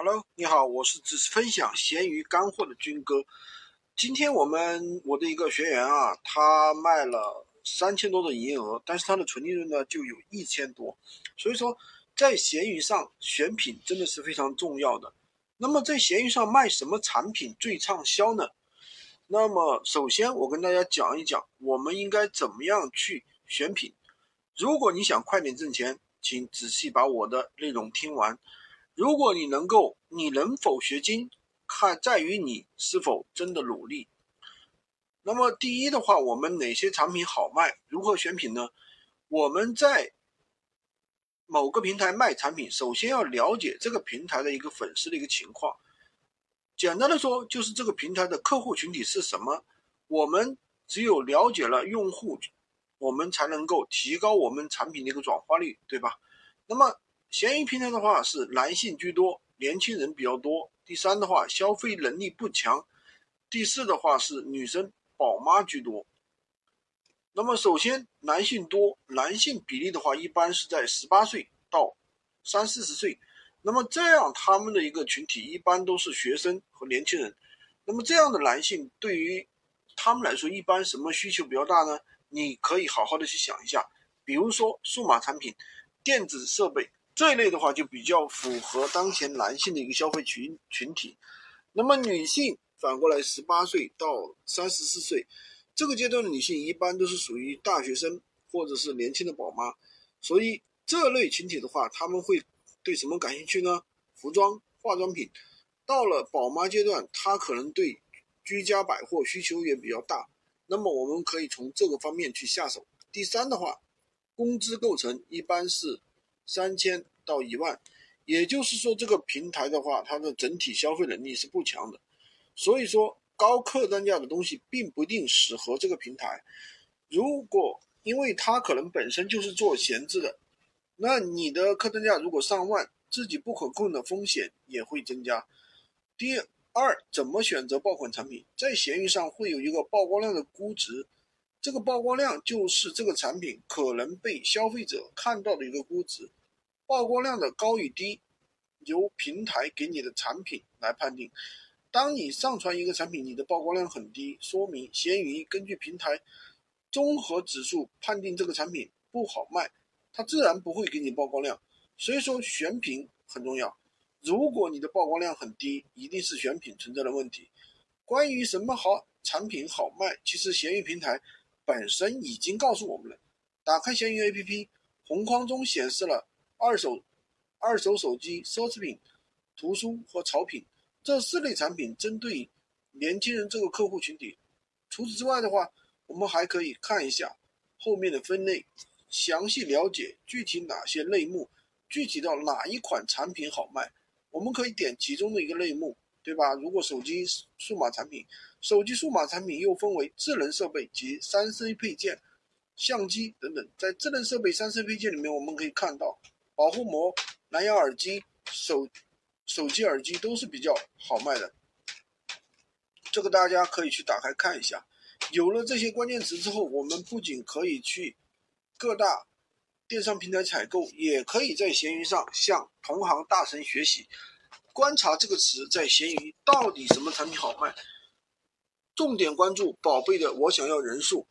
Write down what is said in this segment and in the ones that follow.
Hello，你好，我是只是分享闲鱼干货的军哥。今天我们我的一个学员啊，他卖了三千多的营业额，但是他的纯利润呢就有一千多。所以说，在闲鱼上选品真的是非常重要的。那么在闲鱼上卖什么产品最畅销呢？那么首先我跟大家讲一讲，我们应该怎么样去选品。如果你想快点挣钱，请仔细把我的内容听完。如果你能够，你能否学精，看在于你是否真的努力。那么第一的话，我们哪些产品好卖？如何选品呢？我们在某个平台卖产品，首先要了解这个平台的一个粉丝的一个情况。简单的说，就是这个平台的客户群体是什么。我们只有了解了用户，我们才能够提高我们产品的一个转化率，对吧？那么。闲鱼平台的话是男性居多，年轻人比较多。第三的话，消费能力不强。第四的话是女生宝妈居多。那么首先男性多，男性比例的话一般是在十八岁到三四十岁。那么这样他们的一个群体一般都是学生和年轻人。那么这样的男性对于他们来说，一般什么需求比较大呢？你可以好好的去想一下，比如说数码产品、电子设备。这一类的话就比较符合当前男性的一个消费群群体，那么女性反过来十八岁到三十四岁这个阶段的女性一般都是属于大学生或者是年轻的宝妈，所以这类群体的话，他们会对什么感兴趣呢？服装、化妆品。到了宝妈阶段，她可能对居家百货需求也比较大，那么我们可以从这个方面去下手。第三的话，工资构成一般是。三千到一万，也就是说，这个平台的话，它的整体消费能力是不强的，所以说高客单价的东西并不一定适合这个平台。如果因为它可能本身就是做闲置的，那你的客单价如果上万，自己不可控的风险也会增加。第二，怎么选择爆款产品？在闲鱼上会有一个曝光量的估值。这个曝光量就是这个产品可能被消费者看到的一个估值，曝光量的高与低由平台给你的产品来判定。当你上传一个产品，你的曝光量很低，说明闲鱼根据平台综合指数判定这个产品不好卖，它自然不会给你曝光量。所以说选品很重要。如果你的曝光量很低，一定是选品存在的问题。关于什么好产品好卖，其实闲鱼平台。本身已经告诉我们了。打开闲鱼 APP，红框中显示了二手、二手手机、奢侈品、图书和潮品这四类产品，针对年轻人这个客户群体。除此之外的话，我们还可以看一下后面的分类，详细了解具体哪些类目，具体到哪一款产品好卖，我们可以点其中的一个类目。对吧？如果手机数码产品，手机数码产品又分为智能设备及三 C 配件、相机等等。在智能设备、三 C 配件里面，我们可以看到保护膜、蓝牙耳机、手手机耳机都是比较好卖的。这个大家可以去打开看一下。有了这些关键词之后，我们不仅可以去各大电商平台采购，也可以在闲鱼上向同行大神学习。观察这个词在闲鱼到底什么产品好卖，重点关注宝贝的我想要人数，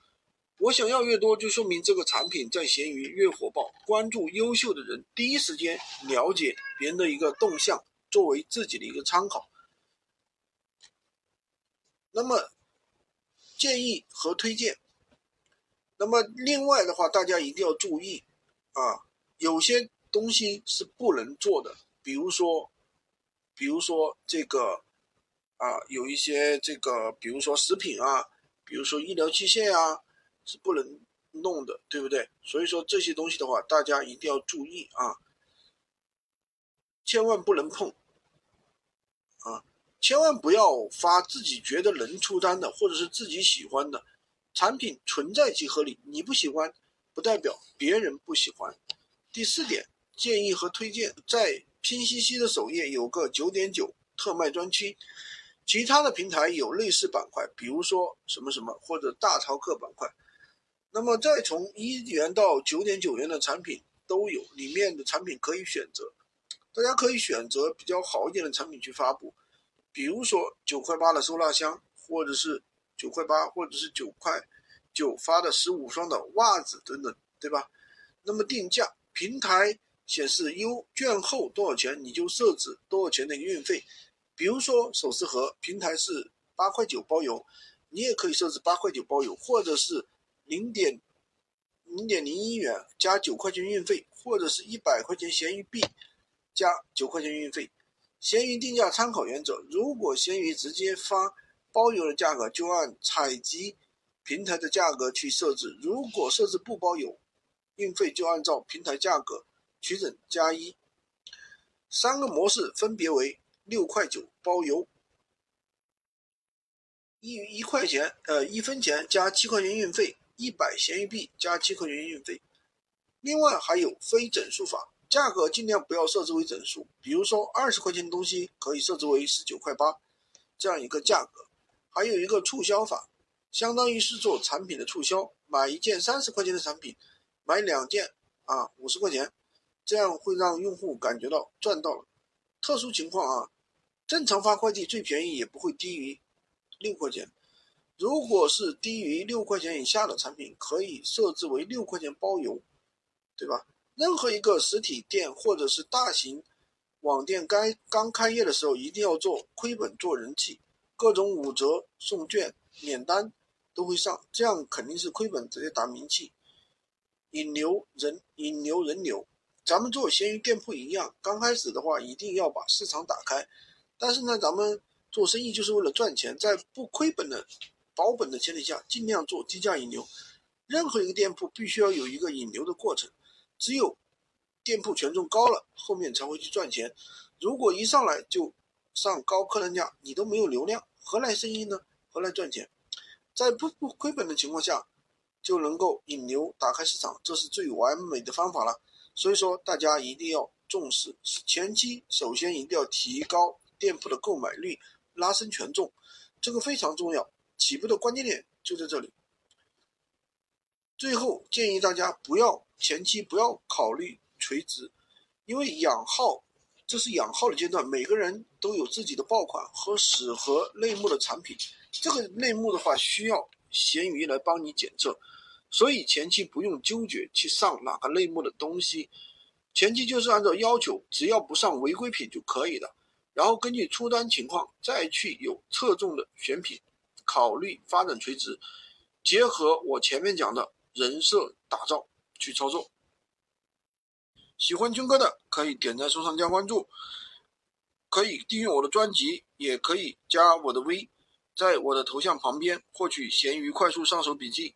我想要越多就说明这个产品在闲鱼越火爆。关注优秀的人，第一时间了解别人的一个动向，作为自己的一个参考。那么建议和推荐，那么另外的话，大家一定要注意啊，有些东西是不能做的，比如说。比如说这个啊，有一些这个，比如说食品啊，比如说医疗器械啊，是不能弄的，对不对？所以说这些东西的话，大家一定要注意啊，千万不能碰啊，千万不要发自己觉得能出单的，或者是自己喜欢的产品，存在即合理。你不喜欢，不代表别人不喜欢。第四点，建议和推荐在。拼夕夕的首页有个九点九特卖专区，其他的平台有类似板块，比如说什么什么或者大淘客板块。那么再从一元到九点九元的产品都有，里面的产品可以选择。大家可以选择比较好一点的产品去发布，比如说九块八的收纳箱，或者是九块八，或者是九块九发的十五双的袜子等等，对吧？那么定价平台显示优券后多少钱，你就设置多少钱的一个运费。比如说首饰盒平台是八块九包邮，你也可以设置八块九包邮，或者是零点零点零一元加九块钱运费，或者是一百块钱闲鱼币。加九块钱运费，闲鱼定价参考原则：如果闲鱼直接发包邮的价格，就按采集平台的价格去设置；如果设置不包邮，运费就按照平台价格取整加一。三个模式分别为六块九包邮，一一块钱呃一分钱加七块钱运费，一百闲鱼币加七块钱运费。另外还有非整数法。价格尽量不要设置为整数，比如说二十块钱的东西可以设置为十九块八这样一个价格。还有一个促销法，相当于是做产品的促销，买一件三十块钱的产品，买两件啊五十块钱，这样会让用户感觉到赚到了。特殊情况啊，正常发快递最便宜也不会低于六块钱，如果是低于六块钱以下的产品，可以设置为六块钱包邮，对吧？任何一个实体店或者是大型网店，该刚开业的时候，一定要做亏本做人气，各种五折送券免单都会上，这样肯定是亏本，直接打名气，引流人引流人流。咱们做闲鱼店铺一样，刚开始的话一定要把市场打开，但是呢，咱们做生意就是为了赚钱，在不亏本的保本的前提下，尽量做低价引流。任何一个店铺必须要有一个引流的过程。只有店铺权重高了，后面才会去赚钱。如果一上来就上高客单价，你都没有流量，何来生意呢？何来赚钱？在不不亏本的情况下，就能够引流打开市场，这是最完美的方法了。所以说，大家一定要重视前期，首先一定要提高店铺的购买率，拉升权重，这个非常重要。起步的关键点就在这里。最后建议大家不要前期不要考虑垂直，因为养号这是养号的阶段，每个人都有自己的爆款和适合类目的产品，这个类目的话需要闲鱼来帮你检测，所以前期不用纠结去上哪个类目的东西，前期就是按照要求，只要不上违规品就可以了，然后根据出单情况再去有侧重的选品，考虑发展垂直，结合我前面讲的。人设打造去操作，喜欢军哥的可以点赞收藏加关注，可以订阅我的专辑，也可以加我的微，在我的头像旁边获取闲鱼快速上手笔记。